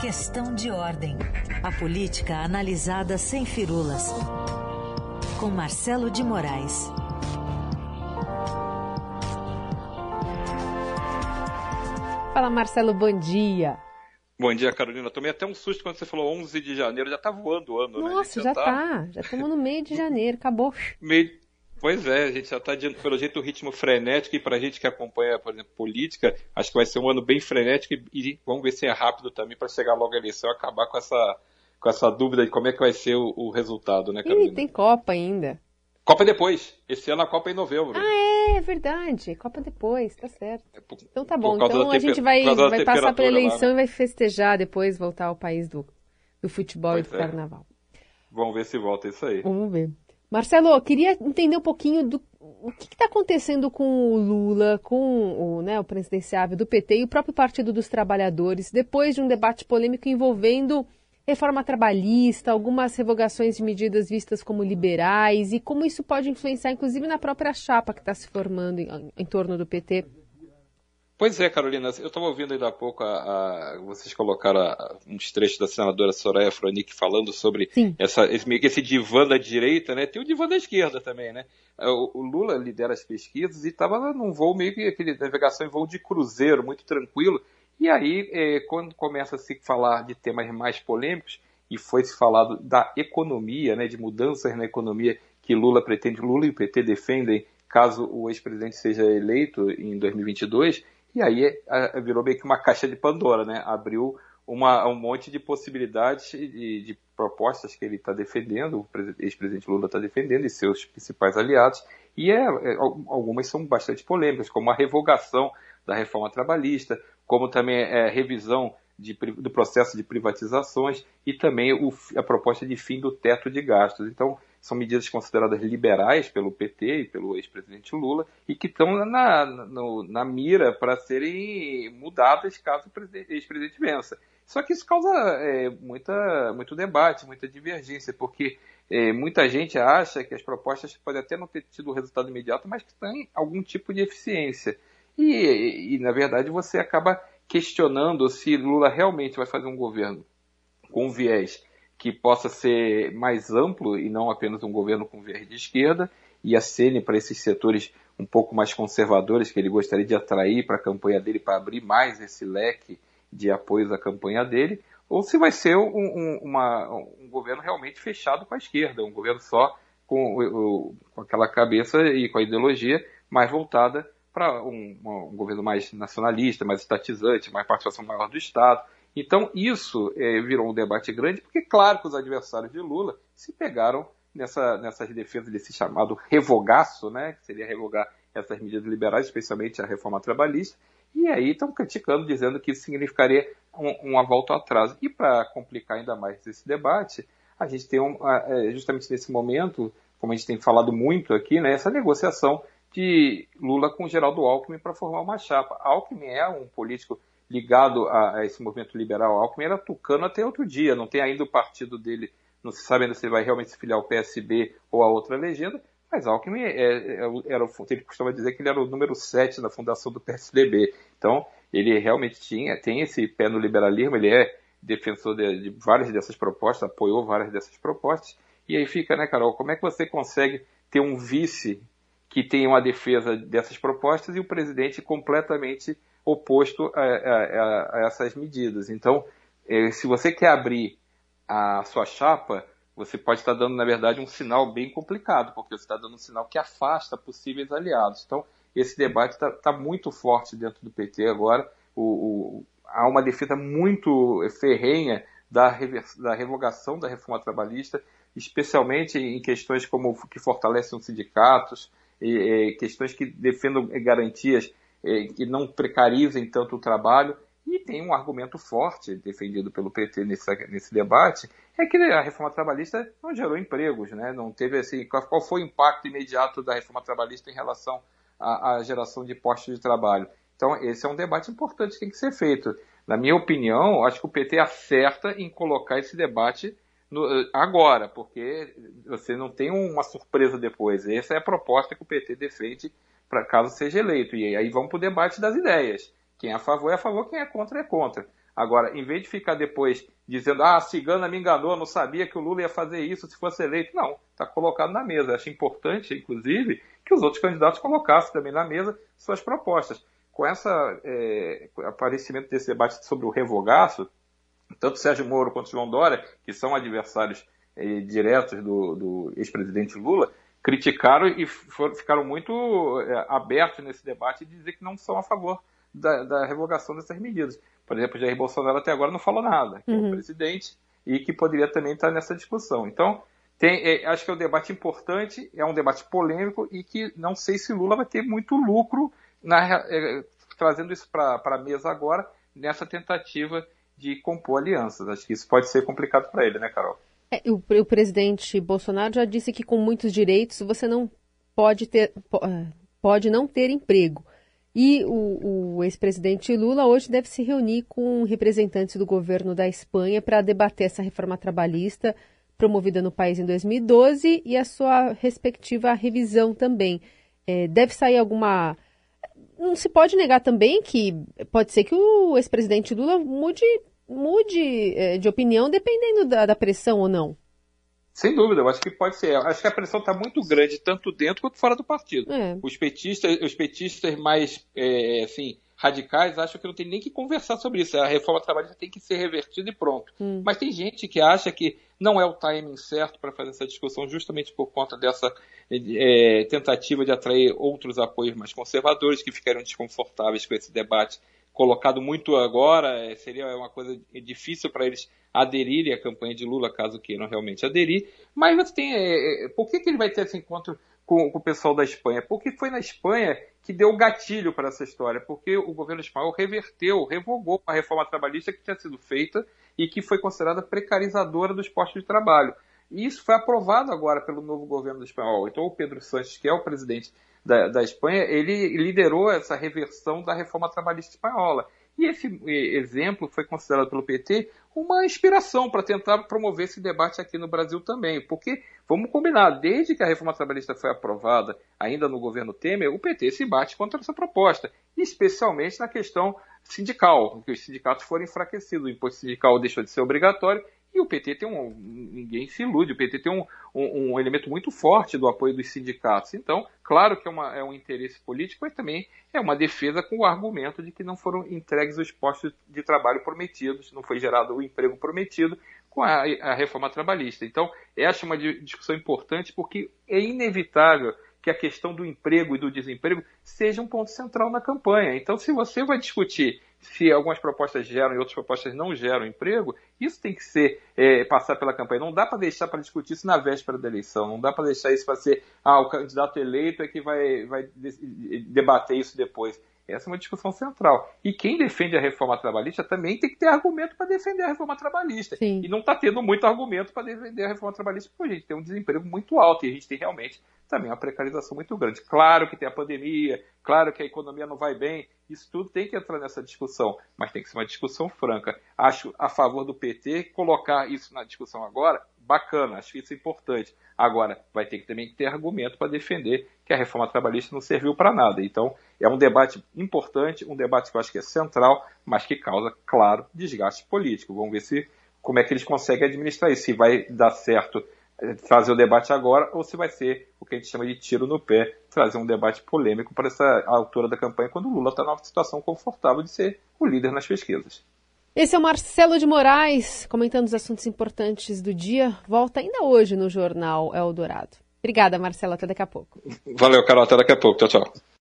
Questão de ordem. A política analisada sem firulas. Com Marcelo de Moraes. Fala, Marcelo, bom dia. Bom dia, Carolina. Tomei até um susto quando você falou 11 de janeiro. Já tá voando o ano, Nossa, né? Nossa, já, já tá. tá. Já estamos no meio de janeiro. Acabou. Meio Pois é, a gente já está dizendo pelo jeito o ritmo frenético e para a gente que acompanha, por exemplo, política, acho que vai ser um ano bem frenético e, e vamos ver se é rápido também para chegar logo à eleição e acabar com essa, com essa dúvida de como é que vai ser o, o resultado, né, Carolina? E tem Copa ainda. Copa depois. Esse ano a Copa é em novembro. Ah, é verdade. Copa depois, tá certo. É então tá bom. Então a gente vai, vai passar pela eleição lá, né? e vai festejar depois, voltar ao país do, do futebol pois e do é. carnaval. Vamos ver se volta isso aí. Vamos ver. Marcelo, queria entender um pouquinho do o que está acontecendo com o Lula, com o, né, o presidenciável do PT e o próprio Partido dos Trabalhadores, depois de um debate polêmico envolvendo reforma trabalhista, algumas revogações de medidas vistas como liberais e como isso pode influenciar, inclusive, na própria chapa que está se formando em, em torno do PT Pois é, Carolina, eu estava ouvindo ainda há pouco a, a, vocês colocaram a, uns trechos da senadora Soraya Fronic falando sobre essa, esse, esse divã da direita, né? Tem o divã da esquerda também, né? O, o Lula lidera as pesquisas e estava num voo meio que aquele navegação em voo de cruzeiro, muito tranquilo. E aí, é, quando começa a se falar de temas mais polêmicos, e foi se falado da economia, né, de mudanças na economia que Lula pretende, Lula e o PT defendem caso o ex-presidente seja eleito em 2022, e aí virou meio que uma caixa de Pandora, né? Abriu uma, um monte de possibilidades e de propostas que ele está defendendo, o ex-presidente Lula está defendendo, e seus principais aliados, e é, é, algumas são bastante polêmicas, como a revogação da reforma trabalhista, como também é, a revisão de, do processo de privatizações e também o, a proposta de fim do teto de gastos. Então, são medidas consideradas liberais pelo PT e pelo ex-presidente Lula e que estão na, no, na mira para serem mudadas caso o ex-presidente vença. Só que isso causa é, muita, muito debate, muita divergência, porque é, muita gente acha que as propostas podem até não ter tido resultado imediato, mas que têm algum tipo de eficiência. E, e, na verdade, você acaba questionando se Lula realmente vai fazer um governo com viés que possa ser mais amplo e não apenas um governo com viés de esquerda, e acene para esses setores um pouco mais conservadores que ele gostaria de atrair para a campanha dele, para abrir mais esse leque de apoios à campanha dele, ou se vai ser um, um, uma, um governo realmente fechado com a esquerda, um governo só com, com aquela cabeça e com a ideologia mais voltada para um, um, governo mais nacionalista, mais estatizante, mais participação maior do Estado. Então, isso é, virou um debate grande, porque, claro, que os adversários de Lula se pegaram nessa, nessas defesas desse chamado revogaço, né, que seria revogar essas medidas liberais, especialmente a reforma trabalhista, e aí estão criticando, dizendo que isso significaria um, uma volta atrás. E para complicar ainda mais esse debate, a gente tem um, é, justamente nesse momento, como a gente tem falado muito aqui, né, essa negociação de Lula com Geraldo Alckmin para formar uma chapa. Alckmin é um político ligado a, a, esse movimento liberal. Alckmin era tucano até outro dia, não tem ainda o partido dele, não se sabe ainda se ele vai realmente se filiar ao PSB ou a outra legenda, mas Alckmin é, é, era, ele costuma dizer que ele era o número 7 na fundação do PSDB. Então, ele realmente tinha, tem esse pé no liberalismo, ele é defensor de, de várias dessas propostas, apoiou várias dessas propostas. E aí fica, né, Carol, como é que você consegue ter um vice que tenha uma defesa dessas propostas e o presidente completamente oposto a, a, a essas medidas. Então, é, se você quer abrir a sua chapa, você pode estar dando, na verdade, um sinal bem complicado, porque você está dando um sinal que afasta possíveis aliados. Então, esse debate está tá muito forte dentro do PT agora. O, o, há uma defesa muito ferrenha da, da revogação da reforma trabalhista, especialmente em questões como que fortalecem os sindicatos, e, e questões que defendam garantias é, que não precarizem tanto o trabalho. E tem um argumento forte defendido pelo PT nesse, nesse debate, é que a reforma trabalhista não gerou empregos, né? não teve assim, qual foi o impacto imediato da reforma trabalhista em relação à, à geração de postos de trabalho. Então, esse é um debate importante que tem que ser feito. Na minha opinião, acho que o PT acerta em colocar esse debate no, agora, porque você não tem uma surpresa depois. Essa é a proposta que o PT defende para caso seja eleito. E aí vamos para o debate das ideias. Quem é a favor é a favor, quem é contra é contra. Agora, em vez de ficar depois dizendo, ah, a cigana me enganou, não sabia que o Lula ia fazer isso se fosse eleito. Não, está colocado na mesa. Acho importante, inclusive, que os outros candidatos colocassem também na mesa suas propostas. Com esse é, aparecimento desse debate sobre o revogaço, tanto Sérgio Moro quanto João Dória, que são adversários é, diretos do, do ex-presidente Lula, criticaram e foram, ficaram muito é, abertos nesse debate e dizer que não são a favor da, da, revogação dessas medidas. Por exemplo, Jair Bolsonaro até agora não falou nada, que uhum. é o uhum. presidente, e que poderia também estar nessa discussão. Então, tem, é, acho que é um debate importante, é um debate polêmico e que não sei se Lula vai ter muito lucro na, é, trazendo isso para a mesa agora, nessa tentativa de compor alianças. Acho que isso pode ser complicado para ele, né, Carol? É, o, o, presidente Bolsonaro já disse que com muitos direitos você não pode ter é, pode não ter emprego. E o, o ex-presidente Lula hoje deve se reunir com representantes do governo da Espanha para debater essa reforma trabalhista promovida no país em 2012 e a sua respectiva revisão também. É, deve sair alguma. Não se pode negar também que pode ser que o ex-presidente Lula mude mude é, de opinião dependendo da, da, pressão ou não. Sem dúvida, eu acho que pode ser. Acho que a pressão está muito grande, tanto dentro quanto fora do partido. É. Os petistas, os petistas mais é, assim, radicais acham que não tem nem que conversar sobre isso. A reforma trabalhista tem que ser revertida e pronto. Hum. Mas tem gente que acha que não é o timing certo para fazer essa discussão, justamente por conta dessa é, tentativa de atrair outros apoios mais conservadores que ficariam desconfortáveis com esse debate colocado muito agora, é, seria uma coisa difícil para eles aderirem à campanha de Lula, caso queiram realmente aderir. Mas você tem. É, é, por que, que ele vai ter esse encontro com, com, o pessoal da Espanha? Porque foi na Espanha que deu gatilho para essa história, porque o governo espanhol reverteu, revogou a reforma trabalhista que tinha sido feita e que foi considerada precarizadora dos postos de trabalho. E isso foi aprovado agora pelo novo governo espanhol. Então, o Pedro Sánchez, que é o presidente da, da Espanha, ele liderou essa reversão da reforma trabalhista espanhola. E esse exemplo foi considerado pelo PT uma inspiração para tentar promover esse debate aqui no Brasil também. Porque, vamos combinar, desde que a reforma trabalhista foi aprovada, ainda no governo Temer, o PT se bate contra essa proposta, especialmente na questão sindical, que os sindicatos foram enfraquecidos. O imposto sindical deixou de ser obrigatório e o PT tem um. Ninguém se ilude, o PT tem um, um, um, elemento muito forte do apoio dos sindicatos. Então, claro que é, uma, é um interesse político, mas também é uma defesa com o argumento de que não foram entregues os postos de trabalho prometidos, não foi gerado o emprego prometido com a, a reforma trabalhista. Então, essa é uma discussão importante porque é inevitável que a questão do emprego e do desemprego seja um ponto central na campanha. Então, se você vai discutir se algumas propostas geram e outras propostas não geram emprego, isso tem que ser é, passar pela campanha. Não dá para deixar para discutir isso na véspera da eleição. Não dá para deixar isso para ser ah, o candidato eleito é que vai, vai debater isso depois. Essa é uma discussão central. E quem defende a reforma trabalhista também tem que ter argumento para defender a reforma trabalhista. Sim. E não está tendo muito argumento para defender a reforma trabalhista, porque a gente tem um desemprego muito alto e a gente tem realmente também uma precarização muito grande. Claro que tem a pandemia, claro que a economia não vai bem, isso tudo tem que entrar nessa discussão, mas tem que ser uma discussão franca. Acho a favor do PT colocar isso na discussão agora, bacana, acho isso importante. Agora, vai ter que também ter argumento para defender que a reforma trabalhista não serviu para nada. Então, é um debate importante, um debate que eu acho que é central, mas que causa, claro, desgaste político. Vamos ver se como é que eles conseguem administrar isso, se vai dar certo eh, fazer o debate agora ou se vai ser que a gente chama de tiro no pé, trazer um debate polêmico para essa altura da campanha, quando o Lula está numa situação confortável de ser o líder nas pesquisas. Esse é o Marcelo de Moraes, comentando os assuntos importantes do dia. Volta ainda hoje no Jornal Eldorado. Obrigada, Marcelo. Até daqui a pouco. Valeu, Carol. Até daqui a pouco. Tchau, tchau.